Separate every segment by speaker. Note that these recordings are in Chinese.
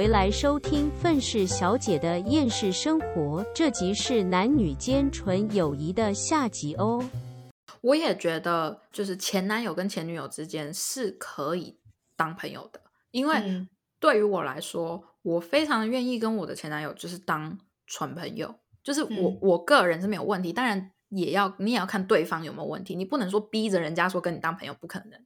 Speaker 1: 回来收听愤世小姐的厌世生活，这集是男女间纯友谊的下集哦。
Speaker 2: 我也觉得，就是前男友跟前女友之间是可以当朋友的，因为
Speaker 3: 嗯
Speaker 2: 对于我来说，我非常愿意跟我的前男友就是当纯朋友，就是我、
Speaker 3: 嗯
Speaker 2: 我个人是没有问题，当然也要你也要看对方有没有问题，你不能说逼着人家说跟你当朋友，不可能。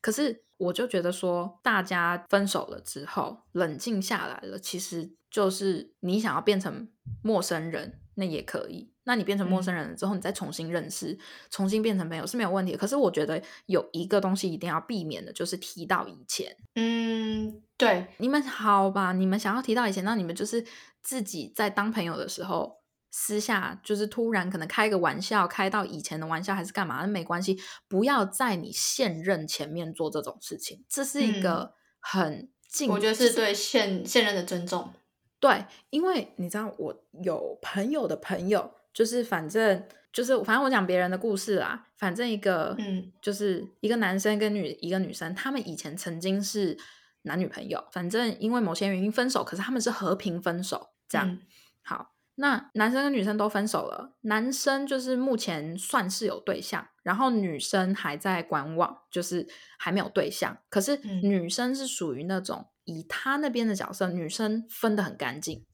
Speaker 2: 可是我就觉得说，大家分手了之后，冷静下来了，其实就是你想要变成陌生人，那也可以。那你变成陌
Speaker 3: 嗯
Speaker 2: 生人了之后，你再重新认识，重新变成朋友是没有问题。可是我觉得有一个东西一定要避免的，就是提到以前。
Speaker 3: 嗯，对，
Speaker 2: 你们好吧？你们想要提到以前，那你们就是自己在当朋友的时候，私下就是突然可能开个玩笑，开到以前的玩笑还是干嘛，那没关系，不要在你现任前面做这种事情，这是一个很禁，
Speaker 3: 我觉得
Speaker 2: 是
Speaker 3: 对现现任的尊重。
Speaker 2: 对，因为你知道，我有朋友的朋友，就是反正就是反正我讲别人的故事啦，反正一个
Speaker 3: 嗯
Speaker 2: 就是一个男生跟女一个女生，他们以前曾经是男女朋友，反正因为某些原因分手，可是他们是和平分手，这样、
Speaker 3: 嗯
Speaker 2: 好。那男生跟女生都分手了，男生就是目前算是有对象，然后女生还在观望，就是还没有对象。可是
Speaker 3: 嗯
Speaker 2: 女生是属于那种以他那边的角色，女生分得很干净。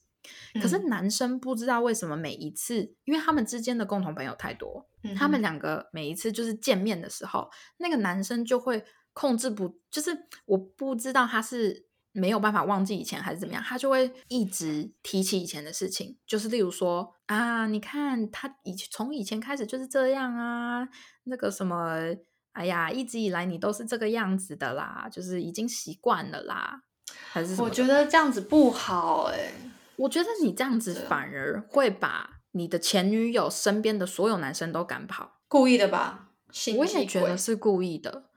Speaker 2: 可是
Speaker 3: 嗯
Speaker 2: 男生不知道为什么每一次，因为他们之间的共同朋友太多，
Speaker 3: 嗯
Speaker 2: 他们两个每一次就是见面的时候，那个男生就会控制不，就是我不知道他是没有办法忘记以前还是怎么样，他就会一直提起以前的事情，就是例如说啊，你看他以从以前开始就是这样啊，那个什么，哎呀，一直以来你都是这个样子的啦，就是已经习惯了啦，还是
Speaker 3: 我觉得这样子不好哎、
Speaker 2: 我觉得你这样子反而会把你的前女友身边的所有男生都赶跑。
Speaker 3: 故意的吧？心
Speaker 2: 我也觉得是故意的。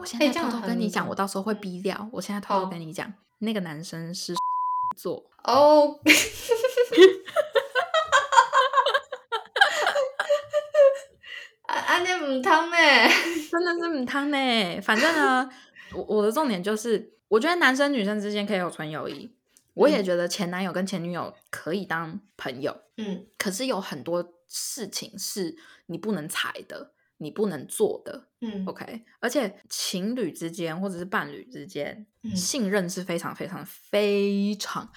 Speaker 2: 我现在偷偷跟你
Speaker 3: 很
Speaker 2: 讲，我到时候会逼掉。我现在偷偷跟你讲，那个男生是座，
Speaker 3: 哦，啊啊，那唔汤呢？
Speaker 2: 真的是唔汤呢。反正呢，我我的重点就是，我觉得男生女生之间可以有纯友谊。我也
Speaker 3: 嗯
Speaker 2: 觉得前男友跟前女友可以当朋友，
Speaker 3: 嗯
Speaker 2: 可是有很多事情是你不能踩的，你不能做的。
Speaker 3: 嗯
Speaker 2: OK，而且情侣之间或者是伴侣之间，
Speaker 3: 嗯
Speaker 2: 信任是非常非常非常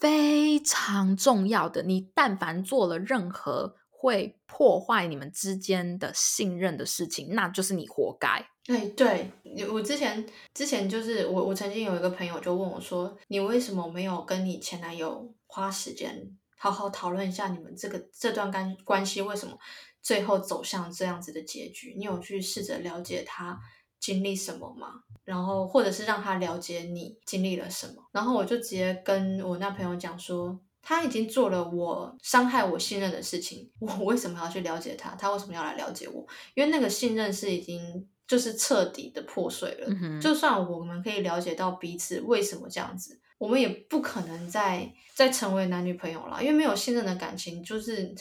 Speaker 2: 非常重要的。你但凡做了任何会破坏你们之间的信任的事情，那就是你活该。
Speaker 3: 哎，对我之前之前就是我我曾经有一个朋友就问我说，你为什么没有跟你前男友花时间好好讨论一下你们这个这段关关系为什么最后走向这样子的结局？你有去试着了解他经历什么吗？然后或者是让他了解你经历了什么？然后我就直接跟我那朋友讲说。他已经做了我伤害我信任的事情，我为什么要去了解他？他为什么要来了解我？因为那个信任是已经就是彻底的破碎了。
Speaker 2: 嗯
Speaker 3: 就算我们可以了解到彼此为什么这样子，我们也不可能再再成为男女朋友了，因为没有信任的感情就是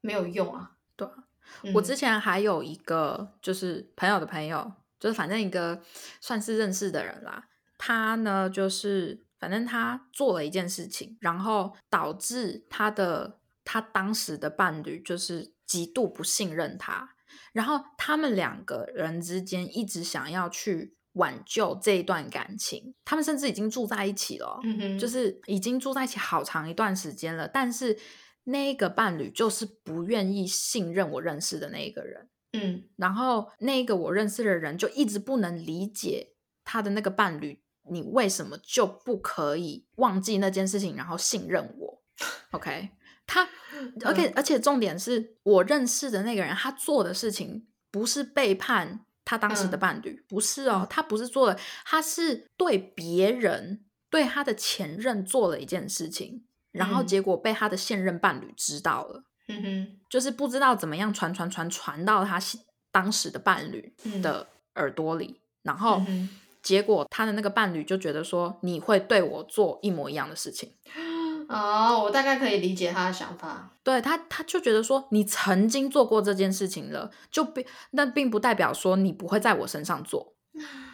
Speaker 3: 没有用啊。
Speaker 2: 对啊
Speaker 3: 嗯
Speaker 2: 我之前还有一个就是朋友的朋友，就是反正一个算是认识的人啦。他呢，就是反正他做了一件事情，然后导致他的他当时的伴侣就是极度不信任他，然后他们两个人之间一直想要去挽救这一段感情，他们甚至已经住在一起了哦，
Speaker 3: 嗯哼，
Speaker 2: 就是已经住在一起好长一段时间了，但是那个伴侣就是不愿意信任我认识的那一个人，
Speaker 3: 嗯
Speaker 2: 然后那个我认识的人就一直不能理解他的那个伴侣，你为什么就不可以忘记那件事情，然后信任我？OK，他，而且、
Speaker 3: 嗯
Speaker 2: 而且重点是我认识的那个人，他做的事情不是背叛他当时的
Speaker 3: 嗯。
Speaker 2: 伴侣，不是哦
Speaker 3: 嗯，
Speaker 2: 他不是做了，他是对别人对他的前任做了一件事情，然后
Speaker 3: 嗯。
Speaker 2: 结果被他的现任伴侣知道了。
Speaker 3: 嗯哼，
Speaker 2: 就是不知道怎么样传传传传到他现当时的伴侣
Speaker 3: 嗯。
Speaker 2: 的耳朵里，然后
Speaker 3: 嗯
Speaker 2: 结果他的那个伴侣就觉得说你会对我做一模一样的事情，
Speaker 3: 哦，我大概可以理解他的想法。
Speaker 2: 对他他就觉得说你曾经做过这件事情了，就并那并不代表说你不会在我身上做，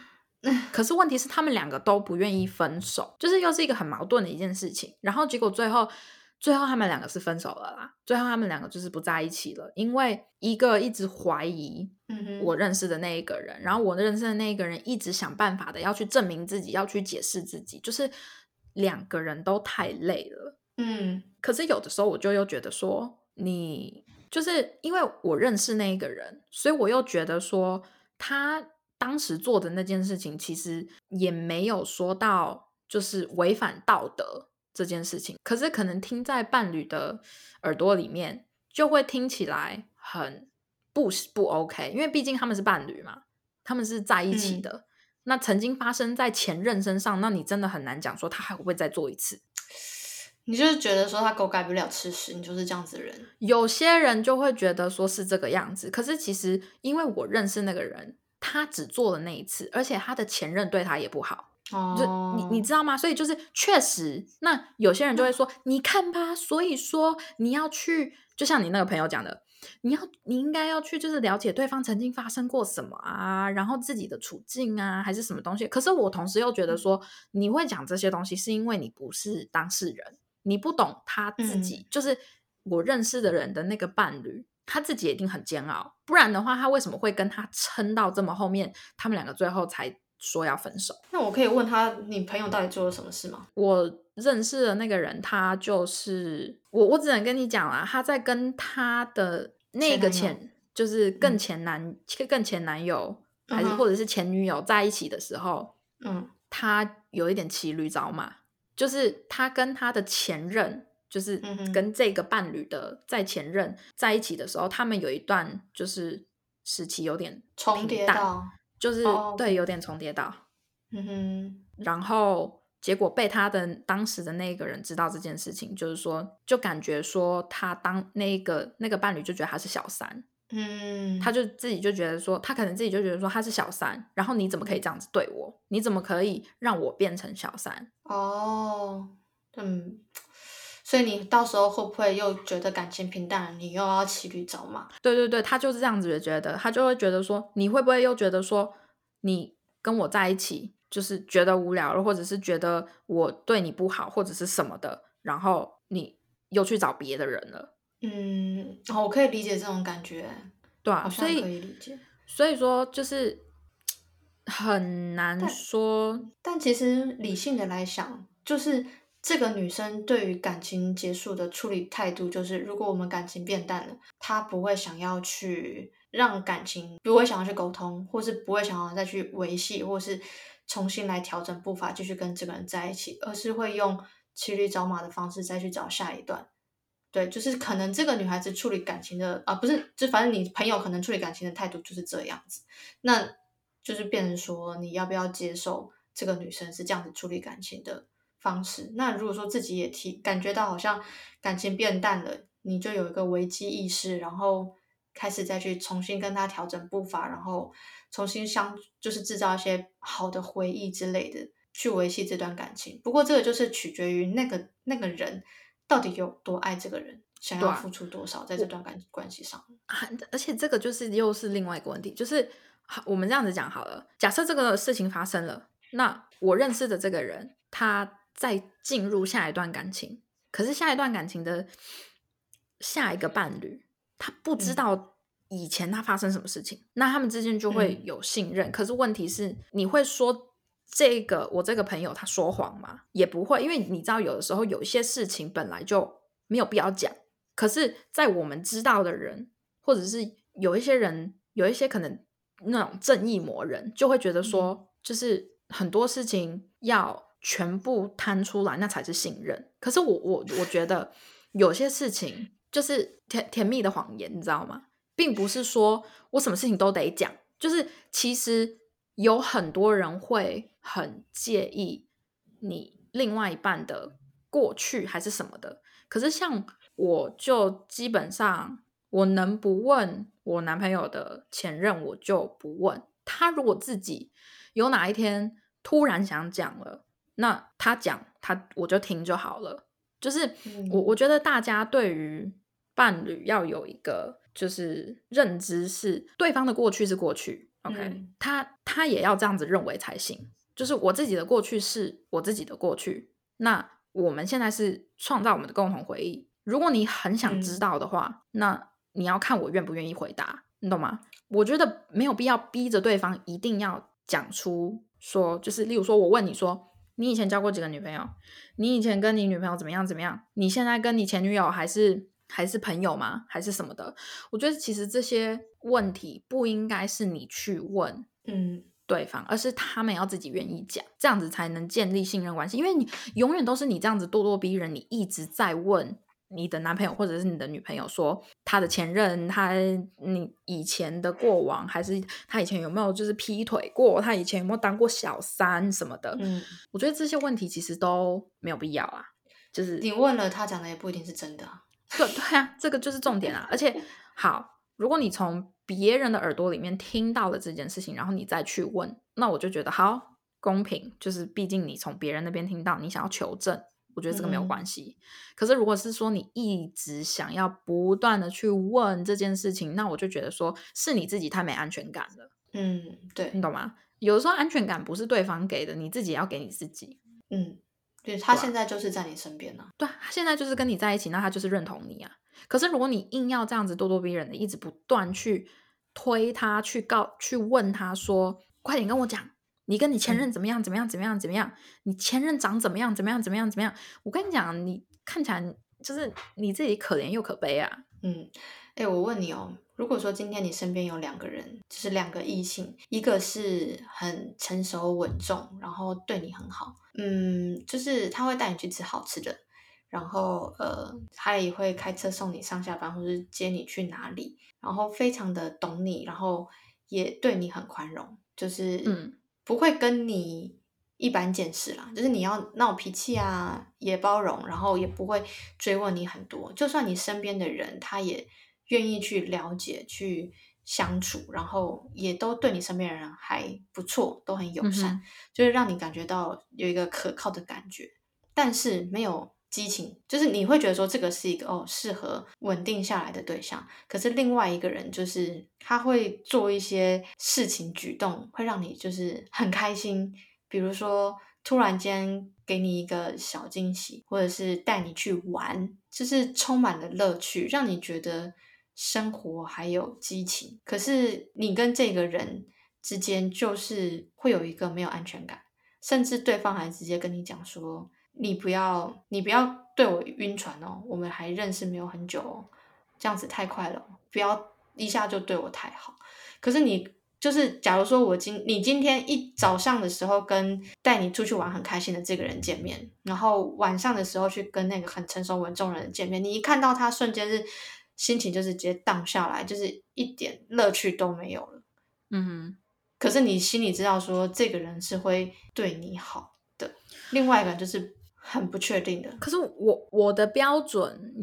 Speaker 2: 可是问题是他们两个都不愿意分手，就是又是一个很矛盾的一件事情。然后结果最后。最后他们两个是分手了啦，最后他们两个就是不在一起了，因为一个一直怀疑我认识的那一个人，然后我认识的那一个人一直想办法的要去证明自己，要去解释自己，就是两个人都太累了。
Speaker 3: 嗯，
Speaker 2: 可是有的时候我就又觉得说，你就是因为我认识那一个人，所以我又觉得说他当时做的那件事情其实也没有说到就是违反道德。这件事情，可是可能听在伴侣的耳朵里面，就会听起来很不不 OK，因为毕竟他们是伴侣嘛，他们是在一起的。那曾经发生在前任身上，那你真的很难讲说他还会不会再做一次。
Speaker 3: 你就是觉得说他狗改不了吃屎，你就是这样子的人。
Speaker 2: 有些人就会觉得说是这个样子，可是其实因为我认识那个人，他只做了那一次，而且他的前任对他也不好。哦就你你知道吗？所以就是确实，那有些人就会说，你看吧，所以说你要去，就像你那个朋友讲的，你要你应该要去，就是了解对方曾经发生过什么啊，然后自己的处境啊，还是什么东西。可是我同时又觉得说，你会讲这些东西，是因为你不是当事人，你不懂他自己，就是我认识的人的那个伴侣，他自己一定很煎熬，不然的话，他为什么会跟他撑到这么后面，他们两个最后才。说要分手，
Speaker 3: 那我可以问他，你朋友到底做了什么事吗？
Speaker 2: 我认识的那个人，他就是我，我只能跟你讲啦，他在跟他的那个前，就是更前男、更前男友，还是或者是前女友在一起的时候，
Speaker 3: 嗯，
Speaker 2: 他有一点骑驴找马，就是他跟他的前任，就是跟这个伴侣的在前任在一起的时候，他们有一段就是时期有点
Speaker 3: 重叠到。
Speaker 2: 就是对，有点重叠到，
Speaker 3: 嗯哼，
Speaker 2: 然后结果被他的当时的那个人知道这件事情，就是说，就感觉说他当那个那个伴侣就觉得他是小三，
Speaker 3: 嗯，
Speaker 2: 他就自己就觉得说，他可能自己就觉得说他是小三，然后你怎么可以这样子对我？你怎么可以让我变成小三？
Speaker 3: 哦，嗯。所以你到时候会不会又觉得感情平淡，你又要骑驴找马？
Speaker 2: 对对对，他就是这样子觉得，他就会觉得说，你会不会又觉得说，你跟我在一起就是觉得无聊了，或者是觉得我对你不好，或者是什么的，然后你又去找别的人了？
Speaker 3: 嗯，我可以理解这种感觉，
Speaker 2: 对啊，
Speaker 3: 所以可以理解。
Speaker 2: 所以说就是 很难说，
Speaker 3: 但其实理性的来想，就是。这个女生对于感情结束的处理态度，就是如果我们感情变淡了，她不会想要去让感情，不会想要去沟通，或是不会想要再去维系，或是重新来调整步伐，继续跟这个人在一起，而是会用骑驴找马的方式再去找下一段。对，就是可能这个女孩子处理感情的啊，不是，就反正你朋友可能处理感情的态度就是这样子，那就是变成说你要不要接受这个女生是这样子处理感情的。方式。那如果说自己也提感觉到好像感情变淡了，你就有一个危机意识，然后开始再去重新跟他调整步伐，然后重新相就是制造一些好的回忆之类的，去维系这段感情。不过这个就是取决于那个那个人到底有多爱这个人，想要付出多少在这段感关系上。
Speaker 2: 而且这个就是又是另外一个问题，就是我们这样子讲好了，假设这个事情发生了，那我认识的这个人他。再进入下一段感情，可是下一段感情的下一个伴侣，他不知道以前他发生什么事情，那他们之间就会有信任。可是问题是，你会说这个我这个朋友他说谎吗？也不会，因为你知道，有的时候有一些事情本来就没有必要讲。可是，在我们知道的人，或者是有一些人，有一些可能那种正义魔人，就会觉得说，就是很多事情要。全部摊出来，那才是信任。可是我我我觉得有些事情就是甜甜蜜的谎言，你知道吗？并不是说我什么事情都得讲，就是其实有很多人会很介意你另外一半的过去还是什么的。可是像我就基本上我能不问我男朋友的前任，我就不问他。如果自己有哪一天突然想讲了。那他讲他我就听就好了，就是我我觉得大家对于伴侣要有一个就是认知是对方的过去是过去 OK，、
Speaker 3: 嗯
Speaker 2: 他他也要这样子认为才行。就是我自己的过去是我自己的过去，那我们现在是创造我们的共同回忆。如果你很想知
Speaker 3: 嗯
Speaker 2: 道的话，那你要看我愿不愿意回答，你懂吗？我觉得没有必要逼着对方一定要讲出说，就是例如说，我问你说，你以前交过几个女朋友？你以前跟你女朋友怎么样怎么样？你现在跟你前女友还是还是朋友吗？还是什么的？我觉得其实这些问题不应该是你去问
Speaker 3: 嗯
Speaker 2: 对方，而是他们要自己愿意讲，这样子才能建立信任关系。因为你永远都是你这样子咄咄逼人，你一直在问你的男朋友或者是你的女朋友说他的前任，他你以前的过往，还是他以前有没有就是劈腿过，他以前有没有当过小三什么的。
Speaker 3: 嗯，
Speaker 2: 我觉得这些问题其实都没有必要啊，就是
Speaker 3: 你问了他讲的也不一定是真的啊。
Speaker 2: 对对啊，这个就是重点啊！而且，好，如果你从别人的耳朵里面听到了这件事情，然后你再去问，那我就觉得好公平，就是毕竟你从别人那边听到，你想要求证，我觉得这个没有
Speaker 3: 嗯
Speaker 2: 关系。可是如果是说你一直想要不断的去问这件事情，那我就觉得说是你自己太没安全感了，
Speaker 3: 嗯，对
Speaker 2: 你，懂吗？有的时候安全感不是对方给的，你自己也要给你自己。
Speaker 3: 嗯，对他现在就是在你身边呢、
Speaker 2: 对啊，他现在就是跟你在一起，那他就是认同你啊。可是如果你硬要这样子咄咄逼人的，一直不断去推他，去告，去问他说，快点跟我讲，你跟你前任怎么样，怎么样，怎么样，怎么样？你前任长怎么样，怎么样，怎么样，怎么样？我跟你讲，你看起来就是你自己可怜又可悲啊。
Speaker 3: 嗯，哎，我问你哦，如果说今天你身边有两个人，就是两个异性，一个是很成熟稳重，然后对你很好，嗯，就是他会带你去吃好吃的，然后呃，他也会开车送你上下班，或是接你去哪里，然后非常的懂你，然后也对你很宽容，就是
Speaker 2: 嗯
Speaker 3: 不会跟你一般见识啦，就是你要闹脾气啊，也包容，然后也不会追问你很多。就算你身边的人，他也愿意去了解、去相处，然后也都对你身边的人还不错，都很友善，
Speaker 2: 嗯
Speaker 3: 就是让你感觉到有一个可靠的感觉，但是没有。激情就是你会觉得说这个是一个哦适合稳定下来的对象，可是另外一个人就是他会做一些事情举动，会让你就是很开心，比如说突然间给你一个小惊喜，或者是带你去玩，就是充满了乐趣，让你觉得生活还有激情。可是你跟这个人之间就是会有一个没有安全感，甚至对方还直接跟你讲说。你不要，你不要对我晕船哦，我们还认识没有很久哦，这样子太快了，不要一下就对我太好。可是你就是，假如说我今你今天一早上的时候跟带你出去玩很开心的这个人见面，然后晚上的时候去跟那个很成熟稳重的人见面，你一看到他，瞬间是心情就是直接荡下来，就是一点乐趣都没有了。
Speaker 2: 嗯哼。
Speaker 3: 可是你心里知道说这个人是会对你好的，另外一个就是。很不确定的，
Speaker 2: 可是我我的标准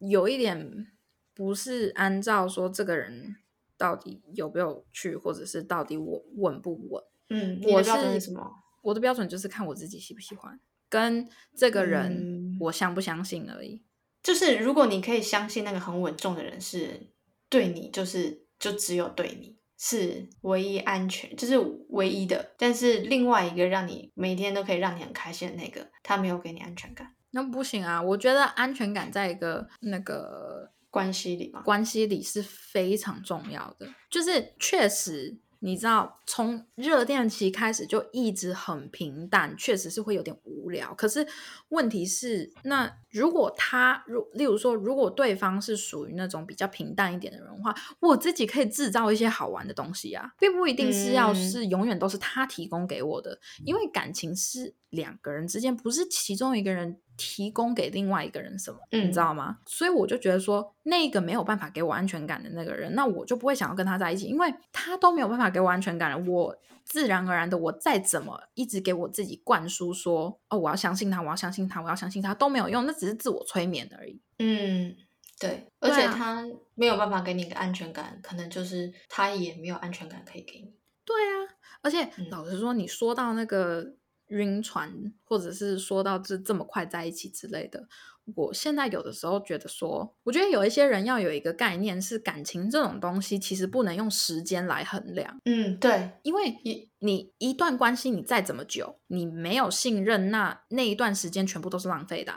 Speaker 2: 有一点不是按照说这个人到底有没有去，或者是到底我稳不稳。
Speaker 3: 嗯，
Speaker 2: 我
Speaker 3: 的标准是什么？
Speaker 2: 我的标准就是看我自己喜不喜欢，跟这个人
Speaker 3: 嗯
Speaker 2: 我相不相信而已。
Speaker 3: 就是如果你可以相信那个很稳重的人是对你，就是就只有对你。是唯一安全，就是唯一的。但是另外一个让你每天都可以让你很开心的那个，他没有给你安全感。
Speaker 2: 那不行啊！我觉得安全感在一个那个
Speaker 3: 关系里嘛，
Speaker 2: 关系里是非常重要的。就是确实，你知道，从热恋期开始就一直很平淡，确实是会有点无聊。可是问题是，那如果他如例如说，如果对方是属于那种比较平淡一点的人的话，我自己可以制造一些好玩的东西啊，并不一定是要
Speaker 3: 嗯
Speaker 2: 是永远都是他提供给我的，因为感情是两个人之间，不是其中一个人提供给另外一个人什么，你
Speaker 3: 嗯
Speaker 2: 知道吗？所以我就觉得说，那个没有办法给我安全感的那个人，那我就不会想要跟他在一起，因为他都没有办法给我安全感了，我自然而然的，我再怎么一直给我自己灌输说，哦，我要相信他，我要相信他，我要相信他，都没有用，那只是自我催眠而已。
Speaker 3: 嗯，对，而且他没有办法给你一个安全感，可能就是他也没有安全感可以给你。
Speaker 2: 对啊，而且
Speaker 3: 嗯
Speaker 2: 老实说，你说到那个晕船，或者是说到这这么快在一起之类的。我现在有的时候觉得说，我觉得有一些人要有一个概念，是感情这种东西其实不能用时间来衡量。
Speaker 3: 嗯，对，
Speaker 2: 因为你你一段关系你再怎么久，你没有信任，那那一段时间全部都是浪费的。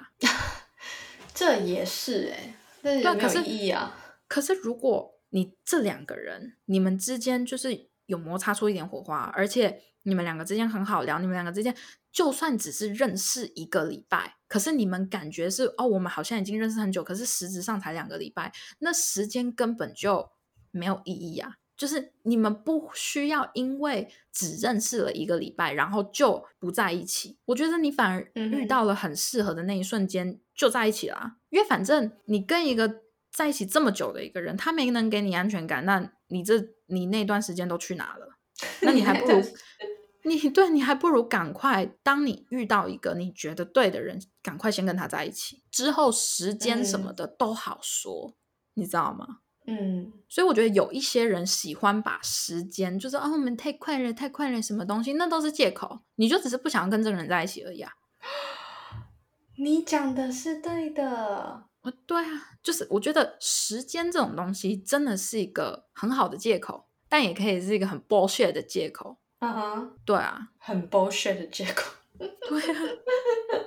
Speaker 3: 这也是哎，但是没有意义啊。
Speaker 2: 可是如果你这两个人，你们之间就是有摩擦出一点火花，而且你们两个之间很好聊，你们两个之间就算只是认识一个礼拜，可是你们感觉是哦，我们好像已经认识很久，可是实质上才两个礼拜，那时间根本就没有意义啊。就是你们不需要因为只认识了一个礼拜，然后就不在一起。我觉得你反而遇到了很适合的那一瞬间就在一起了，因为反正你跟一个在一起这么久的一个人，他没能给你安全感，那你这你那段时间都去哪了？那你还不 如你对你还不如赶快，当你遇到一个你觉得对的人，赶快先跟他在一起，之后时间什么的都好说，你知道吗？
Speaker 3: 嗯，
Speaker 2: 所以我觉得有一些人喜欢把时间，就是啊，我们太快了，太快了，什么东西，那都是借口。你就只是不想要跟这个人在一起而已啊。
Speaker 3: 你讲的是对的，
Speaker 2: 哦，对啊，就是我觉得时间这种东西真的是一个很好的借口，但也可以是一个很 bullshit 的借口。
Speaker 3: 嗯哼，
Speaker 2: 对啊，
Speaker 3: 很 bullshit 的借口。
Speaker 2: 对啊，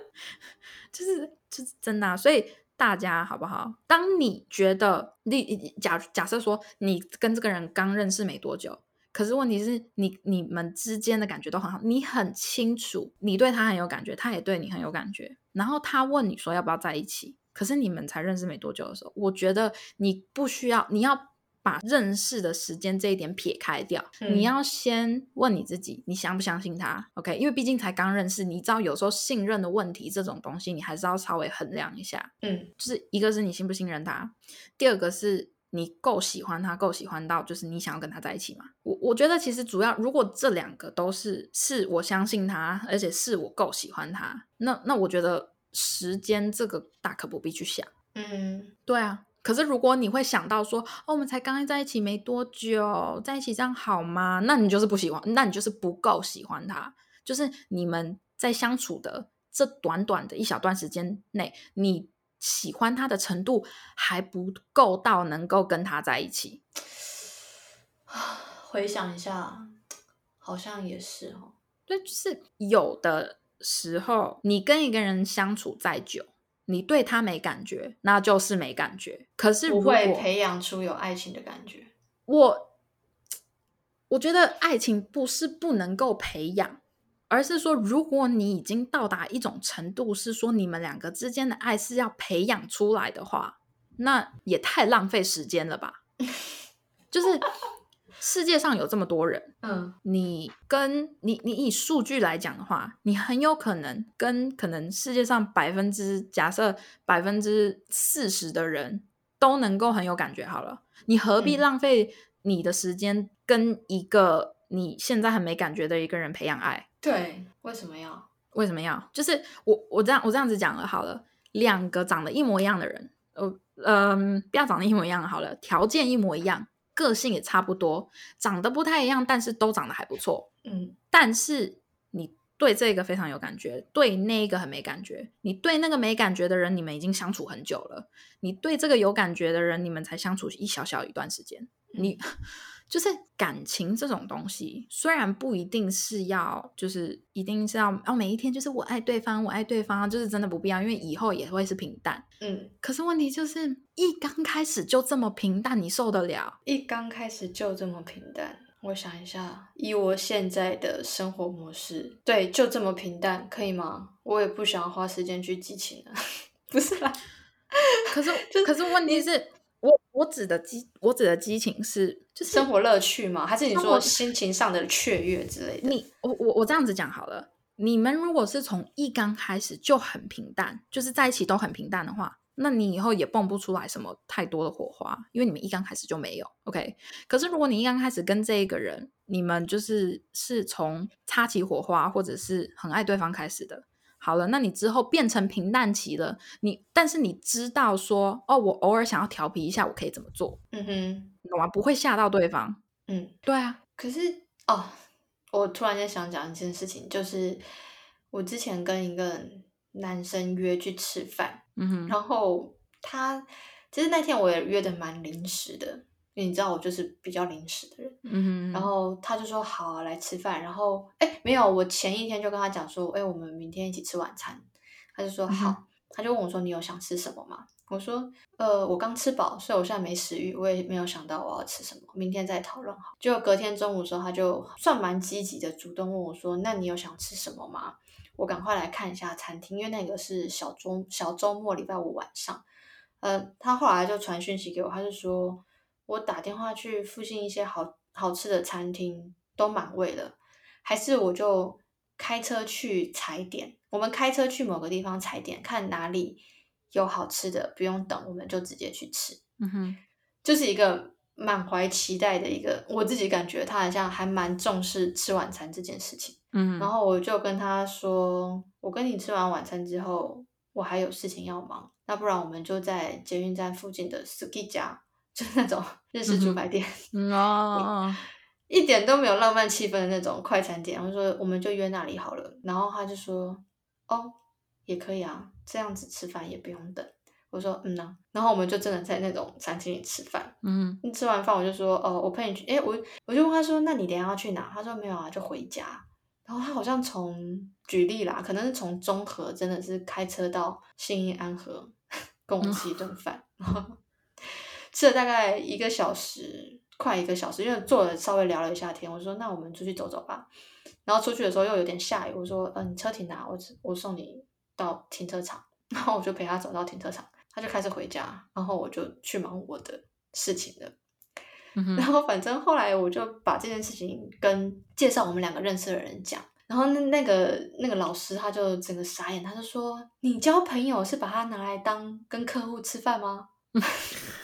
Speaker 2: 就是就是真的，所以。大家好不好？当你觉得你假假设说你跟这个人刚认识没多久，可是问题是你你们之间的感觉都很好，你很清楚你对他很有感觉，他也对你很有感觉，然后他问你说要不要在一起，可是你们才认识没多久的时候，我觉得你不需要，你要。把认识的时间这一点撇开掉，你要先问你自己，你相不相信他？OK，因为毕竟才刚认识，你知道有时候信任的问题这种东西，你还是要稍微衡量一下。
Speaker 3: 嗯，
Speaker 2: 就是一个是你信不信任他，第二个是你够喜欢他，够喜欢到就是你想要跟他在一起嘛？我我觉得其实主要如果这两个都是是我相信他，而且是我够喜欢他，那那我觉得时间这个大可不必去想。
Speaker 3: 嗯，
Speaker 2: 对啊。可是，如果你会想到说，哦，我们才刚刚在一起没多久，在一起这样好吗？那你就是不喜欢，那你就是不够喜欢他。就是你们在相处的这短短的一小段时间内，你喜欢他的程度还不够到能够跟他在一起。
Speaker 3: 回想一下，好像也是哦。
Speaker 2: 对，就是有的时候，你跟一个人相处再久。你对他没感觉，那就是没感觉。可是
Speaker 3: 不会培养出有爱情的感觉。
Speaker 2: 我我觉得爱情不是不能够培养，而是说，如果你已经到达一种程度，是说你们两个之间的爱是要培养出来的话，那也太浪费时间了吧？就是。世界上有这么多人，
Speaker 3: 嗯，
Speaker 2: 你跟你你以数据来讲的话，你很有可能跟可能世界上百分之假设百分之四十的人都能够很有感觉。好了，你何必浪费你的时间跟一个你现在很没感觉的一个人培养爱？
Speaker 3: 对，为什么要？
Speaker 2: 为什么要？就是我我这样我这样子讲了好了，两个长得一模一样的人，呃嗯，不要长得一模一样好了，条件一模一样。个性也差不多，长得不太一样，但是都长得还不错。
Speaker 3: 嗯，
Speaker 2: 但是你对这个非常有感觉，对那个很没感觉。你对那个没感觉的人，你们已经相处很久了；你对这个有感觉的人，你们才相处一小小一段时间。你。就是感情这种东西，虽然不一定是要，就是一定是要哦，每一天就是我爱对方，我爱对方，就是真的不必要，因为以后也会是平淡。
Speaker 3: 嗯，
Speaker 2: 可是问题就是一刚开始就这么平淡，你受得了？
Speaker 3: 一刚开始就这么平淡，我想一下，以我现在的生活模式，对，就这么平淡，可以吗？我也不想花时间去激情了，不是啦。
Speaker 2: 可是，可是问题是。我我指的激，我指的激情是就是
Speaker 3: 生活乐趣吗？还是你说心情上的雀跃之类的？
Speaker 2: 你我我我这样子讲好了。你们如果是从一刚开始就很平淡，就是在一起都很平淡的话，那你以后也蹦不出来什么太多的火花，因为你们一刚开始就没有。OK，可是如果你一刚开始跟这一个人，你们就是是从擦起火花或者是很爱对方开始的。好了，那你之后变成平淡期了，你但是你知道说，哦，我偶尔想要调皮一下，我可以怎么做？
Speaker 3: 嗯哼，
Speaker 2: 懂吗？不会吓到对方。
Speaker 3: 嗯，
Speaker 2: 对啊。
Speaker 3: 可是哦，我突然间想讲一件事情，就是我之前跟一个男生约去吃饭，
Speaker 2: 嗯哼，
Speaker 3: 然后他其实那天我也约的蛮临时的，因为你知道我就是比较临时的人。然后他就说好、啊、来吃饭，然后哎没有，我前一天就跟他讲说，哎我们明天一起吃晚餐，他就说好，
Speaker 2: 嗯
Speaker 3: 他就问我说你有想吃什么吗？我说呃我刚吃饱，所以我现在没食欲，我也没有想到我要吃什么，明天再讨论好。结果隔天中午的时候，他就算蛮积极的，主动问我说，那你有想吃什么吗？我赶快来看一下餐厅，因为那个是小周小周末礼拜五晚上。呃，他后来就传讯息给我，他就说我打电话去附近一些好好吃的餐厅都满位了，还是我就开车去踩点，我们开车去某个地方踩点，看哪里有好吃的，不用等，我们就直接去吃。
Speaker 2: 嗯哼，
Speaker 3: 就是一个满怀期待的一个，我自己感觉他好像还蛮重视吃晚餐这件事情。
Speaker 2: 嗯，
Speaker 3: 然后我就跟他说，我跟你吃完晚餐之后，我还有事情要忙，那不然我们就在捷运站附近的 Suki 家，就是那种日式猪排店，
Speaker 2: 嗯哦，
Speaker 3: 一点都没有浪漫气氛的那种快餐店。我说我们就约那里好了，然后他就说，哦，也可以啊，这样子吃饭也不用等。我说嗯呐、然后我们就真的在那种餐厅里吃饭。
Speaker 2: 嗯，
Speaker 3: 吃完饭我就说，哦，我陪你去。诶，我我就问他说，那你等下要去哪？他说没有啊，就回家。然后他好像从举例啦，可能是从中和真的是开车到信义安和 跟我吃一顿饭，然 后吃了大概一个小时，快一个小时，因为坐了稍微聊了一下天。我说那我们出去走走吧。然后出去的时候又有点下雨，我说嗯、呃，你车停哪？我我送你到停车场。然后我就陪他走到停车场，他就开始回家，然后我就去忙我的事情了。
Speaker 2: 嗯，
Speaker 3: 然后反正后来我就把这件事情跟介绍我们两个认识的人讲，然后那那个那个老师他就整个傻眼，他就说：“你交朋友是把他拿来当跟客户吃饭吗？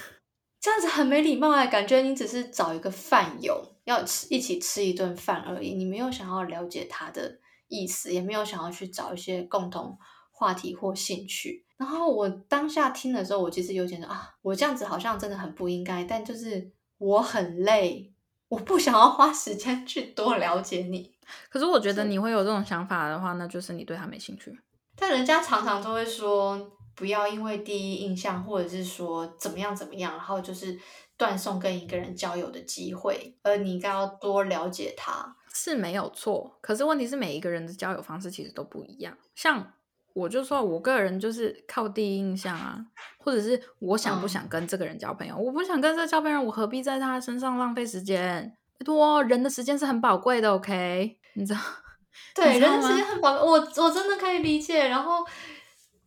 Speaker 3: 这样子很没礼貌哎，感觉你只是找一个饭友要吃一起吃一顿饭而已，你没有想要了解他的意思，也没有想要去找一些共同话题或兴趣。然后我当下听的时候，我其实有点啊，我这样子好像真的很不应该，但就是我很累，我不想要花时间去多了解你。
Speaker 2: 可是我觉得你会有这种想法的话，那就是你对他没兴趣。
Speaker 3: 但人家常常都会说，不要因为第一印象，或者是说怎么样怎么样，然后就是断送跟一个人交友的机会，而你应该要多了解他。
Speaker 2: 是没有错，可是问题是每一个人的交友方式其实都不一样。像我就说我个人就是靠第一印象啊，或者是我想不想跟这个人交朋友，我不想跟这个交朋友，我何必在他身上浪费时间？拜托，人的时间是很宝贵的，OK？你知道？
Speaker 3: 对，人的时间很宝贵，我我真的可以理解。然后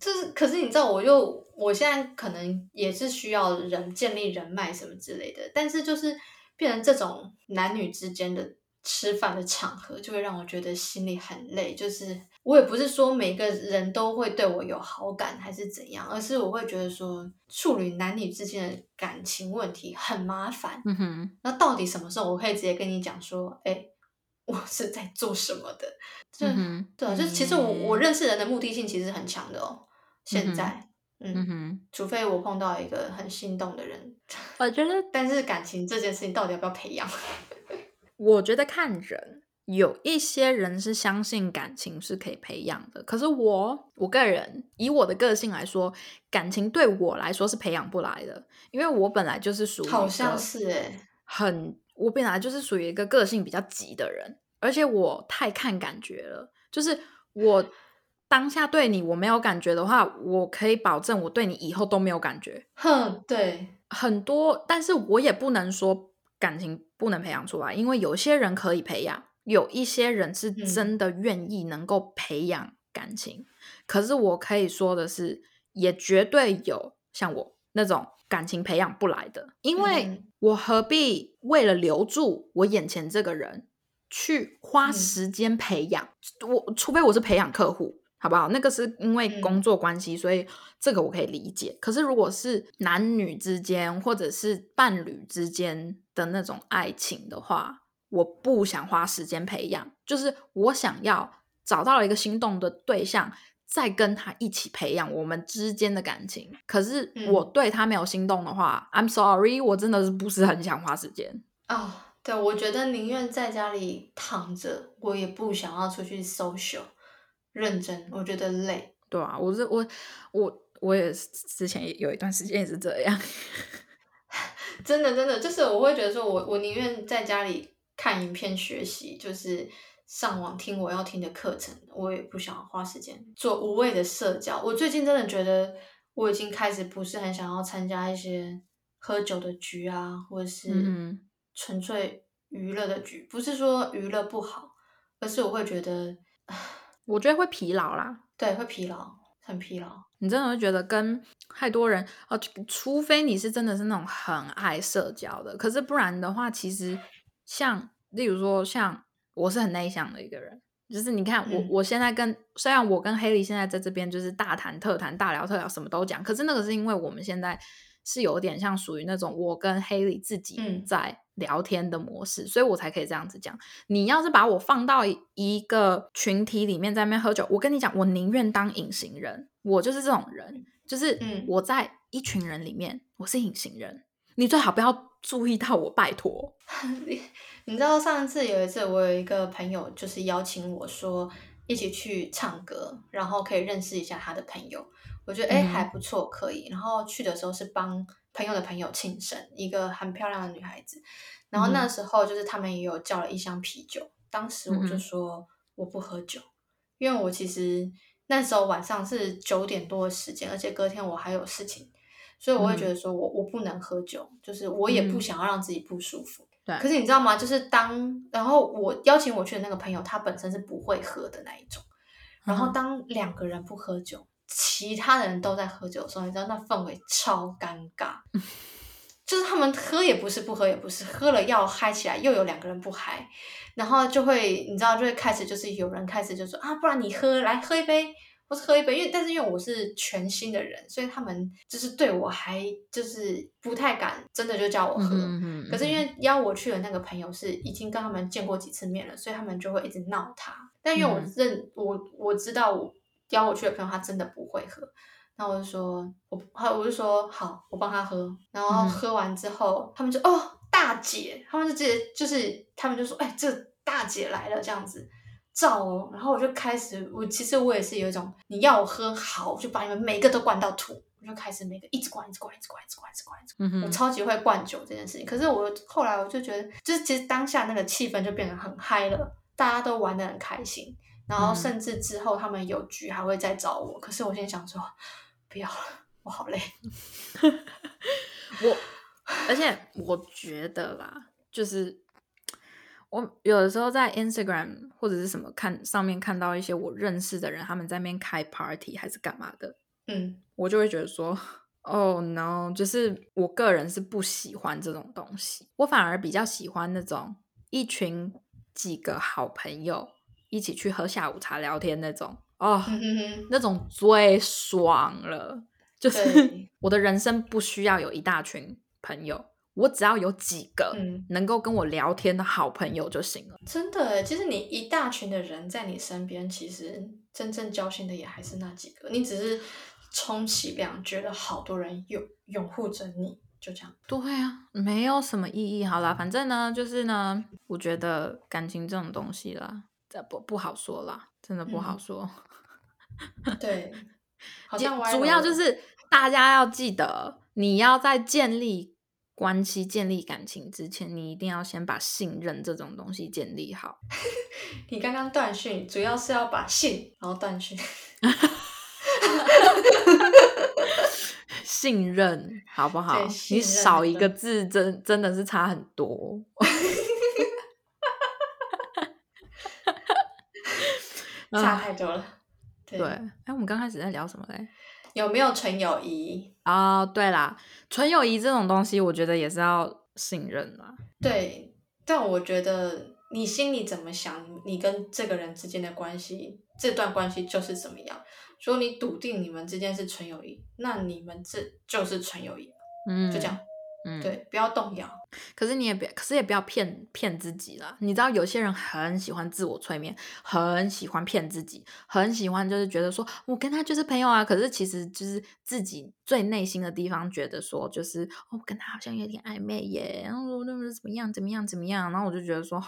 Speaker 3: 就是，可是你知道，我又我现在可能也是需要人建立人脉什么之类的，但是就是变成这种男女之间的吃饭的场合，就会让我觉得心里很累。就是我也不是说每个人都会对我有好感还是怎样，而是我会觉得说处理男女之间的感情问题很麻烦。
Speaker 2: 嗯哼，
Speaker 3: 那到底什么时候我可以直接跟你讲说，哎、我是在做什么的？就、
Speaker 2: 嗯，
Speaker 3: 对啊，就是其实我我
Speaker 2: 嗯
Speaker 3: 认识人的目的性其实很强的哦。现在，嗯
Speaker 2: 嗯哼，
Speaker 3: 除非我碰到一个很心动的人，
Speaker 2: 我觉得
Speaker 3: 但是感情这件事情到底要不要培养？
Speaker 2: 我觉得看人，有一些人是相信感情是可以培养的，可是我我个人以我的个性来说，感情对我来说是培养不来的，因为我本来就是属于一
Speaker 3: 好像是哎，
Speaker 2: 很，我本来就是属于一个个性比较急的人，而且我太看感觉了，就是我当下对你我没有感觉的话，我可以保证我对你以后都没有感觉。
Speaker 3: 哼，对，
Speaker 2: 很多，但是我也不能说感情不能培养出来，因为有些人可以培养，有一些人是
Speaker 3: 嗯
Speaker 2: 真的愿意能够培养感情。可是我可以说的是，也绝对有像我那种感情培养不来的，因为
Speaker 3: 嗯
Speaker 2: 我何必为了留住我眼前这个人去花
Speaker 3: 嗯
Speaker 2: 时间培养？我除非我是培养客户。好不好？那个是因为
Speaker 3: 嗯
Speaker 2: 工作关系，所以这个我可以理解。可是如果是男女之间，或者是伴侣之间的那种爱情的话，我不想花时间培养，就是我想要找到了一个心动的对象，再跟他一起培养我们之间的感情。可是
Speaker 3: 嗯
Speaker 2: 我对他没有心动的话、i m sorry，我真的是不是很想花时间。
Speaker 3: 哦，对，我觉得宁愿在家里躺着，我也不想要出去 social。认真，我觉得累。
Speaker 2: 对啊，我是我我我也是之前也有一段时间也是这样。
Speaker 3: 真的真的，就是我会觉得说我我宁愿在家里看影片学习，就是上网听我要听的课程，我也不想花时间做无谓的社交。我最近真的觉得我已经开始不是很想要参加一些喝酒的局啊，或者是
Speaker 2: 嗯
Speaker 3: 纯粹娱乐的局。不是说娱乐不好，而是我会觉得，
Speaker 2: 我觉得会疲劳啦。
Speaker 3: 对，会疲劳，很疲劳。
Speaker 2: 你真的会觉得跟太多人哦，除非你是真的是那种很爱社交的，可是不然的话，其实像例如说，像我是很内向的一个人，就是你看我
Speaker 3: 嗯
Speaker 2: 我现在跟虽然我跟黑莉现在在这边就是大谈特谈、大聊特聊，什么都讲，可是那个是因为我们现在是有点像属于那种我跟黑莉自己
Speaker 3: 嗯
Speaker 2: 在聊天的模式，所以我才可以这样子讲。你要是把我放到一一个群体里面在那边喝酒，我跟你讲，我宁愿当隐形人，我就是这种人，就是
Speaker 3: 嗯
Speaker 2: 我在一群人里面，我是隐形人，你最好不要注意到我，拜托。
Speaker 3: 你知道上次有一次，我有一个朋友就是邀请我说一起去唱歌，然后可以认识一下他的朋友。我觉得哎、
Speaker 2: 嗯
Speaker 3: 还不错，可以。然后去的时候是帮朋友的朋友庆生，一个很漂亮的女孩子。然后那
Speaker 2: 嗯
Speaker 3: 时候就是他们也有叫了一箱啤酒，当时我就说我不喝酒，因为我其实那时候晚上是九点多的时间，而且隔天我还有事情，所以我会觉得说我我不能喝酒，就是我也不
Speaker 2: 嗯
Speaker 3: 想要让自己不舒服。
Speaker 2: 对，
Speaker 3: 可是你知道吗？就是当然后我邀请我去的那个朋友，他本身是不会喝的那一种。然后当两个人不喝酒，其他的人都在喝酒的时候，你知道那氛围超尴尬。就是他们喝也不是，不喝也不是，喝了要嗨起来，又有两个人不嗨，然后就会你知道就会开始就是有人开始就说啊，不然你喝来喝一杯，或是喝一杯，因为但是因为我是全新的人，所以他们就是对我还就是不太敢，真的就叫我喝。可是因为邀我去的那个朋友是已经跟他们见过几次面了，所以他们就会一直闹他。但因为我
Speaker 2: 嗯
Speaker 3: 认、我我知道我邀我去的朋友他真的不会喝，那我就说我好我就说好，我帮他喝。然后
Speaker 2: 嗯
Speaker 3: 喝完之后，他们就哦大姐，他们就直接就是他们就说哎这大姐来了这样子。照哦，然后我就开始，我其实我也是有一种，你要我喝好，我就把你们每个都灌到吐，我就开始每个一直灌，一直灌，一直灌，一直灌，一直灌，一直灌。
Speaker 2: 嗯哼，
Speaker 3: 我超级会灌酒这件事情，可是我后来我就觉得，就是其实当下那个气氛就变得很嗨了，大家都玩的很开心，然后
Speaker 2: 嗯
Speaker 3: 甚至之后他们有局还会再找我，可是我现在想说，不要了，我好累。
Speaker 2: 我，而且我觉得啦，就是我有的时候在 Instagram 或者是什么看上面看到一些我认识的人，他们在那边开 party 还是干嘛的，
Speaker 3: 嗯
Speaker 2: 我就会觉得说，Oh no，就是我个人是不喜欢这种东西，我反而比较喜欢那种一群几个好朋友一起去喝下午茶聊天那种哦。
Speaker 3: 哼哼哼，
Speaker 2: 那种最爽了。就是 我的人生不需要有一大群朋友，我只要有几个
Speaker 3: 嗯
Speaker 2: 能够跟我聊天的好朋友就行了。
Speaker 3: 真的，其实你一大群的人在你身边，其实真正交心的也还是那几个，你只是充其量觉得好多人拥拥护着你，就这样。
Speaker 2: 对啊，没有什么意义。好啦，反正呢，就是呢，我觉得感情这种东西啦，这不不好说啦，真的不好
Speaker 3: 嗯
Speaker 2: 说。
Speaker 3: 对，好像
Speaker 2: 主要就是大家要记得，你要在建立关系、建立感情之前，你一定要先把信任这种东西建立好。
Speaker 3: 你刚刚断讯，主要是要把信，然后断讯。
Speaker 2: 信任好不好？你少一个字真真的是差很多。
Speaker 3: 差
Speaker 2: 啊
Speaker 3: 太多了。对，
Speaker 2: 对，哎，我们刚开始在聊什么嘞？
Speaker 3: 有没有纯友谊？
Speaker 2: 啊、对啦，纯友谊这种东西，我觉得也是要信任啦。
Speaker 3: 对，但我觉得你心里怎么想，你跟这个人之间的关系，这段关系就是怎么样。如果你笃定你们之间是纯友谊，那你们这就是纯友谊，
Speaker 2: 嗯，
Speaker 3: 就这样。
Speaker 2: 嗯，。
Speaker 3: 对，不要动摇。
Speaker 2: 可是你也别，可是也不要骗骗自己啦。你知道有些人很喜欢自我催眠，很喜欢骗自己，很喜欢就是觉得说我跟他就是朋友啊。可是其实就是自己最内心的地方觉得说，就是哦，跟他好像有点暧昧耶，然后那么怎么样怎么样怎么样，然后我就觉得说，哦，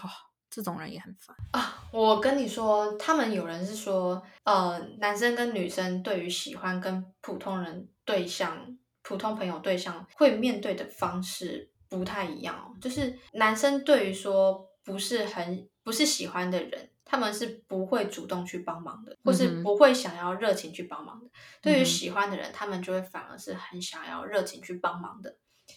Speaker 2: 这种人也很烦。
Speaker 3: 啊，我跟你说，他们有人是说，呃，男生跟女生对于喜欢跟普通人对象、普通朋友对象会面对的方式不太一样哦。就是男生对于说不是很不是喜欢的人，他们是不会主动去帮忙的，或是不会想要热情去帮忙的。对于喜欢的人，他们就会反而是很想要热情去帮忙的。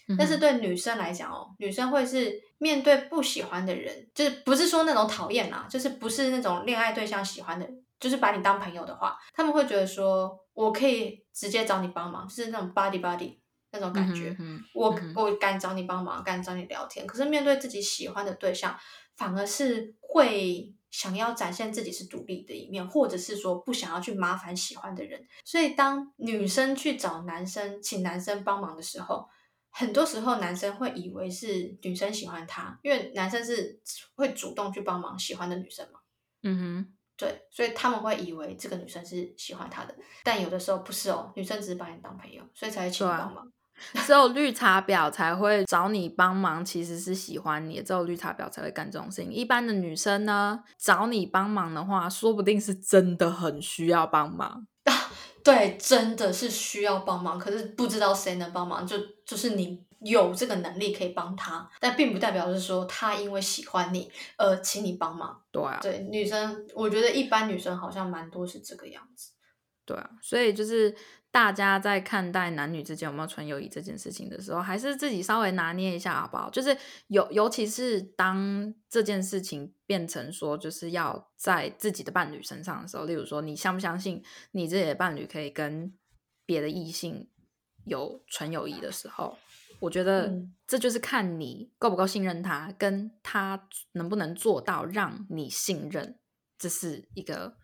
Speaker 2: 嗯
Speaker 3: 但是对女生来讲哦，女生会是面对不喜欢的人，就是不是说那种讨厌啦，就是不是那种恋爱对象喜欢的人，就是把你当朋友的话，他们会觉得说我可以直接找你帮忙，就是那种 body body 那种感觉。我我敢找你帮忙，敢找你聊天。可是面对自己喜欢的对象，反而是会想要展现自己是独立的一面，或者是说不想要去麻烦喜欢的人。所以当女生去找男生，请男生帮忙的时候，很多时候男生会以为是女生喜欢他，因为男生是会主动去帮忙喜欢的女生嘛。
Speaker 2: 嗯哼，
Speaker 3: 对，所以他们会以为这个女生是喜欢他的，但有的时候不是哦，女生只是把你当朋友，所以才会请你帮忙。
Speaker 2: 只有绿茶婊才会找你帮忙，其实是喜欢你，只有绿茶婊才会干这种事情。一般的女生呢，找你帮忙的话，说不定是真的很需要帮忙。
Speaker 3: 对，真的是需要帮忙，可是不知道谁能帮忙，就就是你有这个能力可以帮他，但并不代表是说他因为喜欢你而请你帮忙。
Speaker 2: 对啊，
Speaker 3: 对，女生我觉得一般女生好像蛮多是这个样子。
Speaker 2: 对啊，所以就是大家在看待男女之间有没有纯友谊这件事情的时候，还是自己稍微拿捏一下好不好？就是尤尤其是当这件事情变成说，就是要在自己的伴侣身上的时候，例如说，你相不相信你自己的伴侣可以跟别的异性有纯友谊的时候，我觉得
Speaker 3: 嗯
Speaker 2: 这就是看你够不够信任他，跟他能不能做到让你信任，这是一个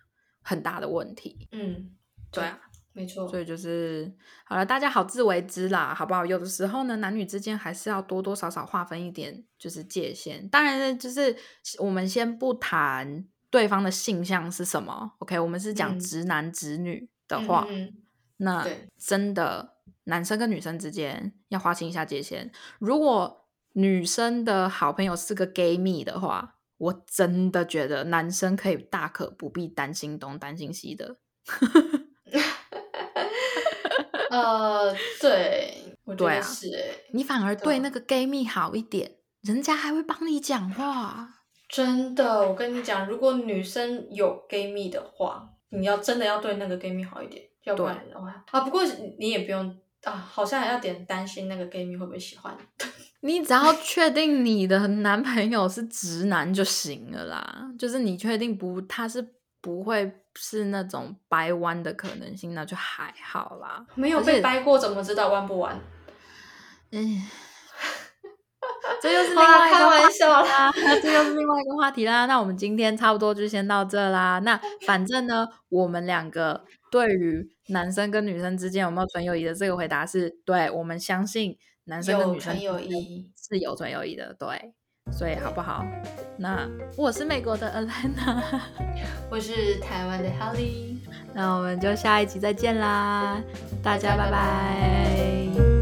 Speaker 2: 很大的问题。
Speaker 3: 嗯，
Speaker 2: 对啊，
Speaker 3: 没错。
Speaker 2: 所以就是好了，大家好自为之啦，好不好？有的时候呢，男女之间还是要多多少少划分一点，就是界限。当然呢，就是我们先不谈对方的性向是什么，OK？我们是讲
Speaker 3: 嗯
Speaker 2: 直男直女的话，
Speaker 3: 嗯嗯
Speaker 2: 那真的男生跟女生之间要划清一下界限。如果女生的好朋友是个 gay 蜜的话，我真的觉得男生可以大可不必担心东担心西的。
Speaker 3: 呃，对，我觉得是诶、
Speaker 2: 你反而
Speaker 3: 对
Speaker 2: 那个 gay 蜜好一点，人家还会帮你讲话。
Speaker 3: 真的，我跟你讲，如果女生有 gay 蜜的话，你要真的要对那个 gay 蜜好一点，要不然的话啊，不过你也不用啊，好像要点担心那个 gay 蜜会不会喜欢。
Speaker 2: 你只要确定你的男朋友是直男就行了啦，就是你确定不他是不会是那种掰弯的可能性，那就还好啦。
Speaker 3: 没有被掰过，怎么知道弯不弯？
Speaker 2: 嗯，这又是 另外一个
Speaker 3: 开玩
Speaker 2: 话题
Speaker 3: 笑
Speaker 2: 啦，这又是另外一个话题啦。那我们今天差不多就先到这啦。那反正呢，我们两个对于男生跟女生之间有没有纯友谊的这个回答是对，我们相信男生跟女生
Speaker 3: 纯友谊
Speaker 2: 是有纯友谊的，对。所以好不好？那我是美国的 Alana，
Speaker 3: 我是台湾的 Holly，
Speaker 2: 那我们就下一集再见啦，大家拜
Speaker 3: 拜。拜
Speaker 2: 拜